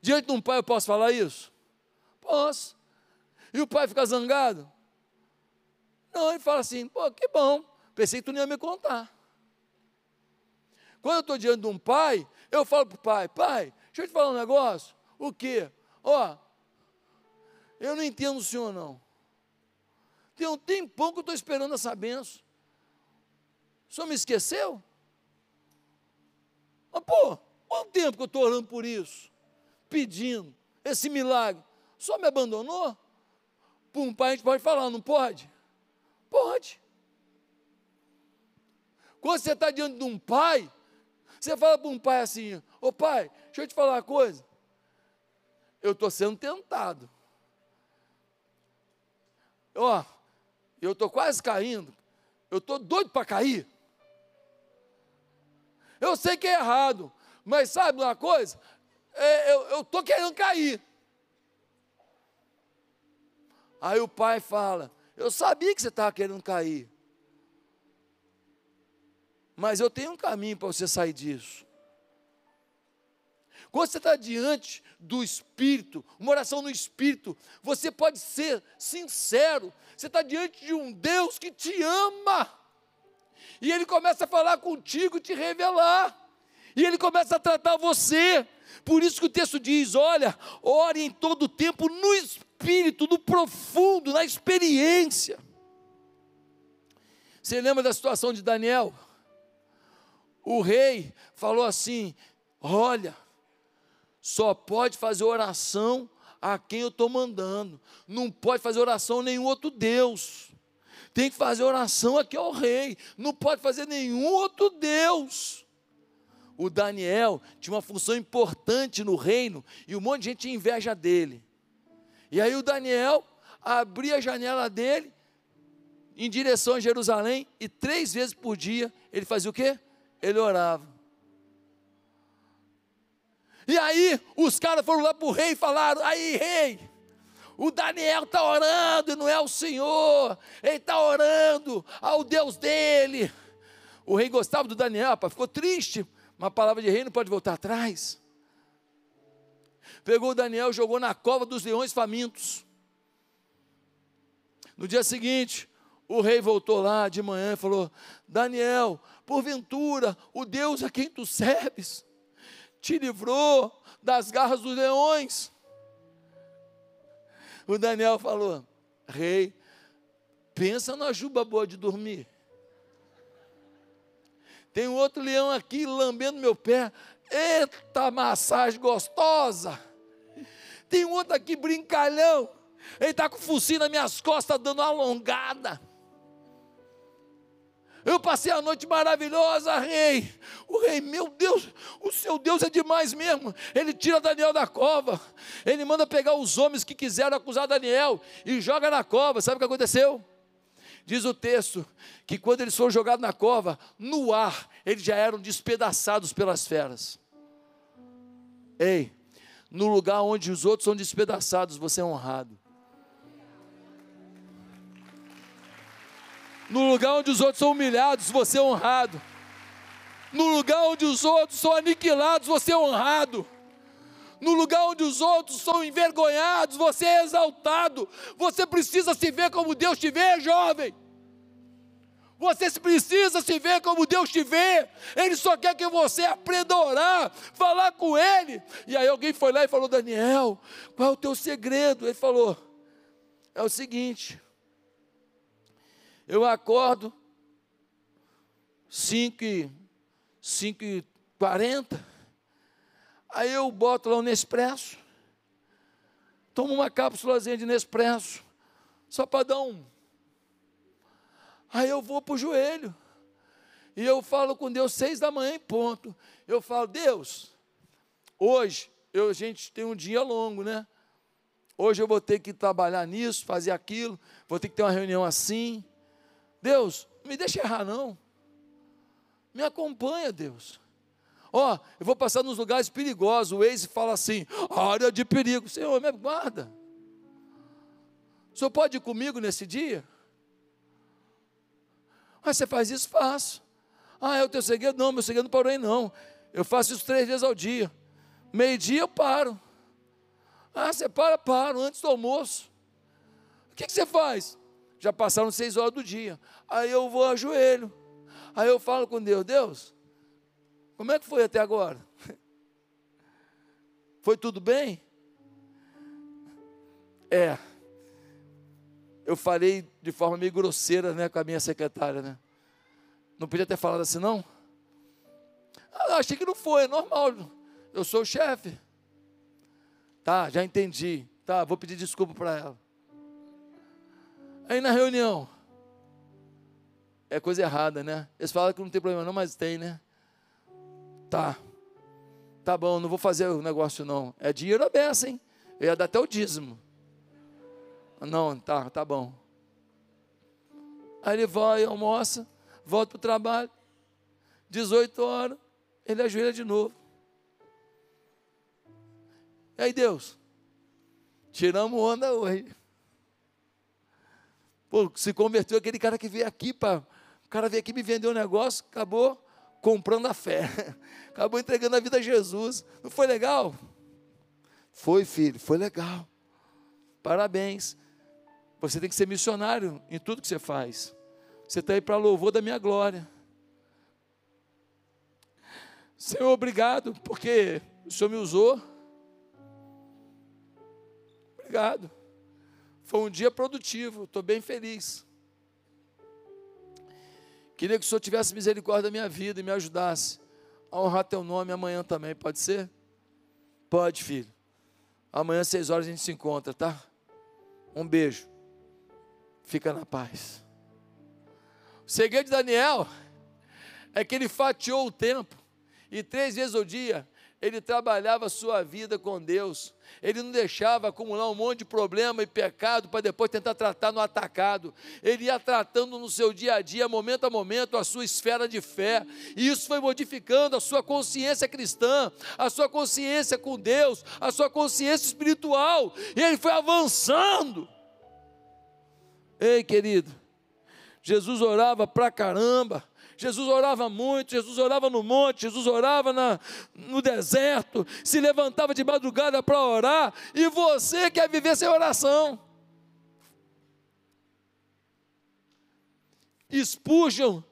Diante de um pai eu posso falar isso? Posso. E o pai fica zangado? Não, ele fala assim, pô, que bom, pensei que tu não ia me contar. Quando eu estou diante de um pai, eu falo para o pai, pai, deixa eu te falar um negócio. O quê? Ó, eu não entendo o senhor não. Tem um tempão que eu estou esperando essa benção. O senhor me esqueceu? Mas, pô, quanto tempo que eu estou orando por isso? Pedindo esse milagre. O senhor me abandonou? Para um pai a gente pode falar, não pode? Pode. Quando você está diante de um pai, você fala para um pai assim: Ô pai, deixa eu te falar uma coisa. Eu estou sendo tentado. Ó, eu estou quase caindo, eu estou doido para cair. Eu sei que é errado, mas sabe uma coisa? É, eu estou querendo cair. Aí o pai fala: Eu sabia que você estava querendo cair, mas eu tenho um caminho para você sair disso. Quando você está diante do Espírito, uma oração no Espírito, você pode ser sincero, você está diante de um Deus que te ama, e Ele começa a falar contigo, te revelar, e Ele começa a tratar você. Por isso que o texto diz: olha, ore em todo tempo no Espírito, no profundo, na experiência. Você lembra da situação de Daniel? O rei falou assim: Olha, só pode fazer oração a quem eu estou mandando. Não pode fazer oração a nenhum outro Deus. tem que fazer oração aqui ao rei, não pode fazer nenhum outro Deus. O Daniel tinha uma função importante no reino e um monte de gente tinha inveja dele. E aí o Daniel abria a janela dele em direção a Jerusalém e três vezes por dia ele fazia o quê? Ele orava. E aí os caras foram lá para o rei e falaram: aí, rei, o Daniel está orando e não é o Senhor, ele está orando ao Deus dele. O rei gostava do Daniel, rapaz, ficou triste. Uma palavra de rei não pode voltar atrás. Pegou o Daniel, jogou na cova dos leões famintos. No dia seguinte, o rei voltou lá de manhã e falou: Daniel, porventura, o Deus a quem tu serves te livrou das garras dos leões. O Daniel falou: Rei, pensa na juba boa de dormir. Tem um outro leão aqui lambendo meu pé. Eita massagem gostosa. Tem um outro aqui brincalhão. Ele está com o focinho nas minhas costas, dando uma alongada. Eu passei a noite maravilhosa, rei. O rei, meu Deus, o seu Deus é demais mesmo. Ele tira Daniel da cova. Ele manda pegar os homens que quiseram acusar Daniel e joga na cova. Sabe o que aconteceu? Diz o texto que quando eles foram jogados na cova, no ar, eles já eram despedaçados pelas feras. Ei, no lugar onde os outros são despedaçados, você é honrado. No lugar onde os outros são humilhados, você é honrado. No lugar onde os outros são aniquilados, você é honrado. No lugar onde os outros são envergonhados, você é exaltado. Você precisa se ver como Deus te vê, jovem. Você precisa se ver como Deus te vê. Ele só quer que você aprenda a orar, falar com Ele. E aí alguém foi lá e falou: Daniel, qual é o teu segredo? Ele falou: É o seguinte, eu acordo 5 e, 5 e 40, aí eu boto lá o Nespresso, tomo uma cápsulazinha de Nespresso, só para dar um. Aí eu vou para o joelho, e eu falo com Deus seis da manhã em ponto. Eu falo, Deus, hoje, eu, a gente tem um dia longo, né? Hoje eu vou ter que trabalhar nisso, fazer aquilo, vou ter que ter uma reunião assim. Deus, não me deixa errar não. Me acompanha, Deus. Ó, oh, eu vou passar nos lugares perigosos. O ex fala assim: área de perigo. Senhor, me guarda. O senhor pode ir comigo nesse dia? Ah, você faz isso? Faço. Ah, é o teu segredo? Não, meu segredo não parou aí, não. Eu faço isso três vezes ao dia. Meio-dia eu paro. Ah, você para? Paro, antes do almoço. O que, que você faz? Já passaram seis horas do dia. Aí eu vou a joelho. Aí eu falo com Deus, Deus, como é que foi até agora? Foi tudo bem? É. Eu falei de forma meio grosseira, né, com a minha secretária, né? Não podia ter falado assim, não? Ah, achei que não foi, é normal. Eu sou o chefe. Tá, já entendi. Tá, vou pedir desculpa para ela. Aí na reunião, é coisa errada, né? Eles falam que não tem problema não, mas tem, né? Tá. Tá bom, não vou fazer o negócio não. É dinheiro aberto, hein? Eu ia dar até o dízimo. Não, tá, tá bom. Aí ele vai, almoça, volta para o trabalho. 18 horas, ele ajoelha de novo. E aí, Deus, tiramos onda hoje. Pô, se converteu aquele cara que veio aqui para. O cara veio aqui me vendeu um negócio, acabou comprando a fé. Acabou entregando a vida a Jesus. Não foi legal? Foi, filho, foi legal. Parabéns. Você tem que ser missionário em tudo que você faz. Você está aí para louvor da minha glória. Senhor, obrigado, porque o Senhor me usou. Obrigado. Foi um dia produtivo, estou bem feliz. Queria que o Senhor tivesse misericórdia da minha vida e me ajudasse a honrar teu nome amanhã também, pode ser? Pode, filho. Amanhã, às seis horas, a gente se encontra, tá? Um beijo. Fica na paz. segredo de Daniel é que ele fatiou o tempo e três vezes ao dia ele trabalhava a sua vida com Deus. Ele não deixava acumular um monte de problema e pecado para depois tentar tratar no atacado. Ele ia tratando no seu dia a dia, momento a momento, a sua esfera de fé. E isso foi modificando a sua consciência cristã, a sua consciência com Deus, a sua consciência espiritual. E ele foi avançando. Ei, querido, Jesus orava pra caramba Jesus orava muito, Jesus orava no monte, Jesus orava na, no deserto, se levantava de madrugada para orar, e você quer viver sem oração. Spurgeon,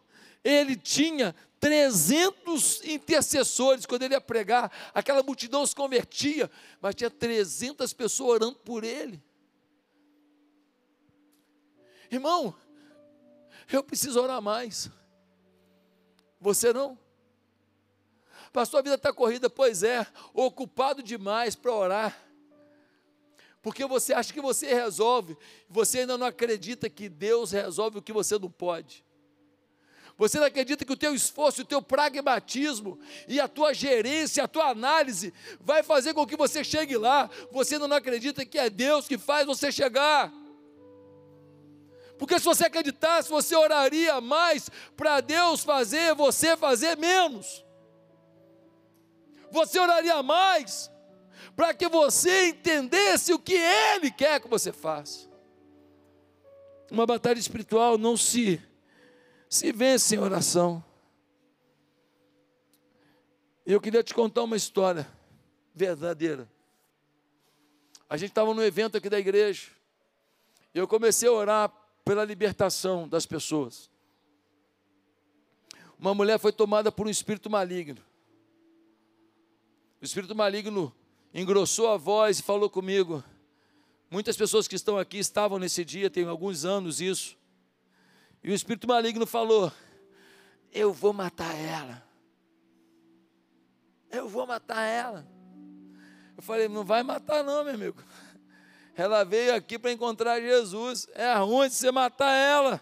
ele tinha 300 intercessores quando ele ia pregar, aquela multidão se convertia, mas tinha 300 pessoas orando por ele. Irmão, eu preciso orar mais. Você não? Pastor, a vida está corrida, pois é, ocupado demais para orar. Porque você acha que você resolve, você ainda não acredita que Deus resolve o que você não pode. Você não acredita que o teu esforço, o teu pragmatismo e a tua gerência, a tua análise vai fazer com que você chegue lá. Você ainda não acredita que é Deus que faz você chegar. Porque se você acreditasse, você oraria mais para Deus fazer você fazer menos. Você oraria mais para que você entendesse o que Ele quer que você faça. Uma batalha espiritual não se se vence em oração. E eu queria te contar uma história verdadeira. A gente estava no evento aqui da igreja. E eu comecei a orar pela libertação das pessoas. Uma mulher foi tomada por um espírito maligno. O espírito maligno engrossou a voz e falou comigo. Muitas pessoas que estão aqui estavam nesse dia, tem alguns anos isso. E o espírito maligno falou: Eu vou matar ela. Eu vou matar ela. Eu falei: Não vai matar, não, meu amigo. Ela veio aqui para encontrar Jesus. É ruim de você matar ela.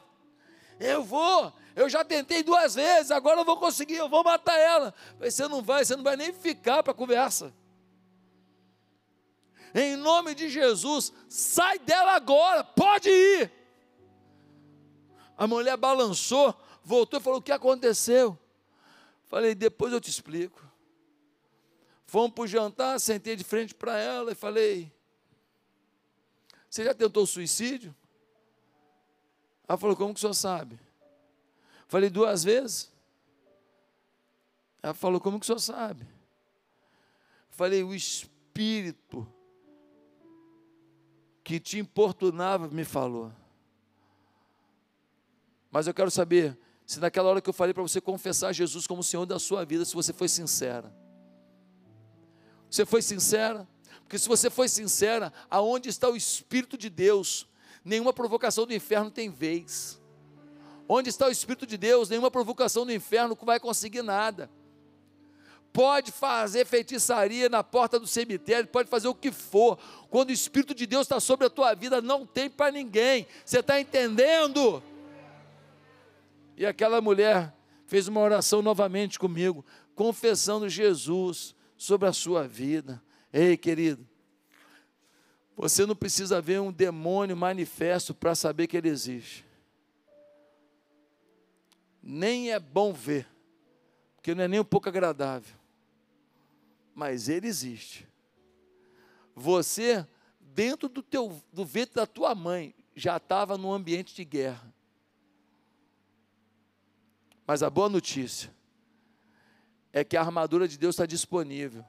Eu vou. Eu já tentei duas vezes, agora eu vou conseguir, eu vou matar ela. Falei, você não vai, você não vai nem ficar para conversa. Em nome de Jesus, sai dela agora, pode ir. A mulher balançou, voltou e falou: O que aconteceu? Falei: Depois eu te explico. Fomos para o jantar, sentei de frente para ela e falei: você já tentou suicídio? Ela falou: Como que o senhor sabe? Falei duas vezes. Ela falou: Como que o senhor sabe? Falei: O espírito que te importunava me falou. Mas eu quero saber se naquela hora que eu falei para você confessar Jesus como Senhor da sua vida, se você foi sincera. Você foi sincera? Porque se você foi sincera, aonde está o Espírito de Deus, nenhuma provocação do inferno tem vez. Onde está o Espírito de Deus, nenhuma provocação do inferno vai conseguir nada. Pode fazer feitiçaria na porta do cemitério, pode fazer o que for. Quando o Espírito de Deus está sobre a tua vida, não tem para ninguém. Você está entendendo? E aquela mulher fez uma oração novamente comigo, confessando Jesus sobre a sua vida. Ei, querido, você não precisa ver um demônio manifesto para saber que ele existe. Nem é bom ver, porque não é nem um pouco agradável. Mas ele existe. Você, dentro do, teu, do ventre da tua mãe, já estava num ambiente de guerra. Mas a boa notícia é que a armadura de Deus está disponível.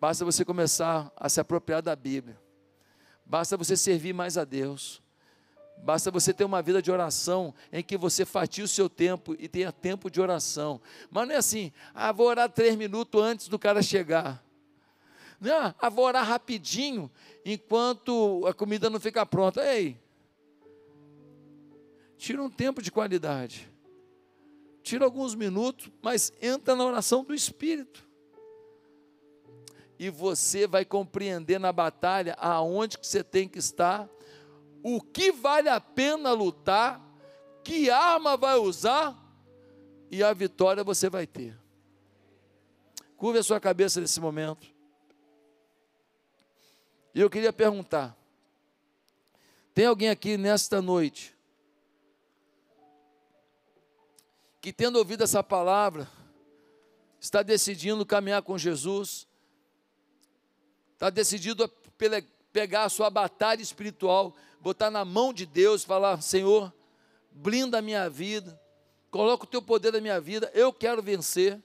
Basta você começar a se apropriar da Bíblia. Basta você servir mais a Deus. Basta você ter uma vida de oração em que você fatia o seu tempo e tenha tempo de oração. Mas não é assim, ah, vou orar três minutos antes do cara chegar. Não, ah, vou orar rapidinho enquanto a comida não fica pronta. Ei, tira um tempo de qualidade. Tira alguns minutos, mas entra na oração do Espírito e você vai compreender na batalha aonde que você tem que estar, o que vale a pena lutar, que arma vai usar e a vitória você vai ter. Curve a sua cabeça nesse momento. E eu queria perguntar: tem alguém aqui nesta noite que, tendo ouvido essa palavra, está decidindo caminhar com Jesus, está decidido a pegar a sua batalha espiritual, botar na mão de Deus, falar: Senhor, blinda a minha vida, coloca o teu poder na minha vida, eu quero vencer,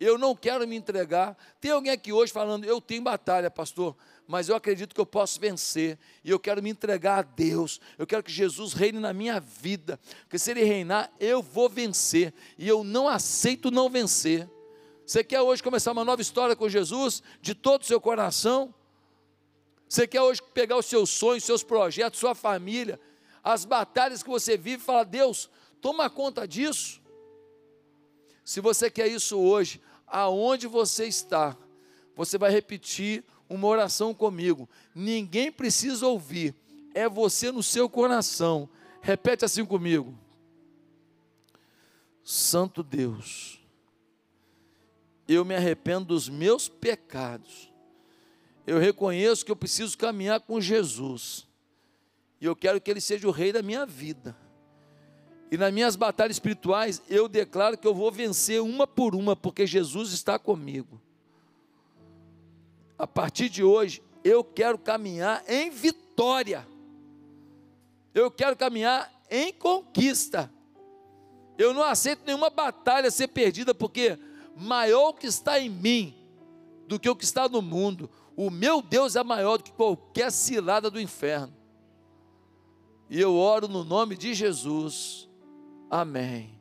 eu não quero me entregar. Tem alguém aqui hoje falando: Eu tenho batalha, pastor, mas eu acredito que eu posso vencer, e eu quero me entregar a Deus, eu quero que Jesus reine na minha vida, porque se Ele reinar, eu vou vencer, e eu não aceito não vencer. Você quer hoje começar uma nova história com Jesus, de todo o seu coração? Você quer hoje pegar os seus sonhos, seus projetos, sua família, as batalhas que você vive e falar: Deus, toma conta disso. Se você quer isso hoje, aonde você está, você vai repetir uma oração comigo. Ninguém precisa ouvir, é você no seu coração. Repete assim comigo. Santo Deus, eu me arrependo dos meus pecados. Eu reconheço que eu preciso caminhar com Jesus. E eu quero que Ele seja o rei da minha vida. E nas minhas batalhas espirituais, eu declaro que eu vou vencer uma por uma, porque Jesus está comigo a partir de hoje, eu quero caminhar em vitória. Eu quero caminhar em conquista. Eu não aceito nenhuma batalha ser perdida, porque maior o que está em mim do que o que está no mundo. O meu Deus é maior do que qualquer cilada do inferno. E eu oro no nome de Jesus. Amém.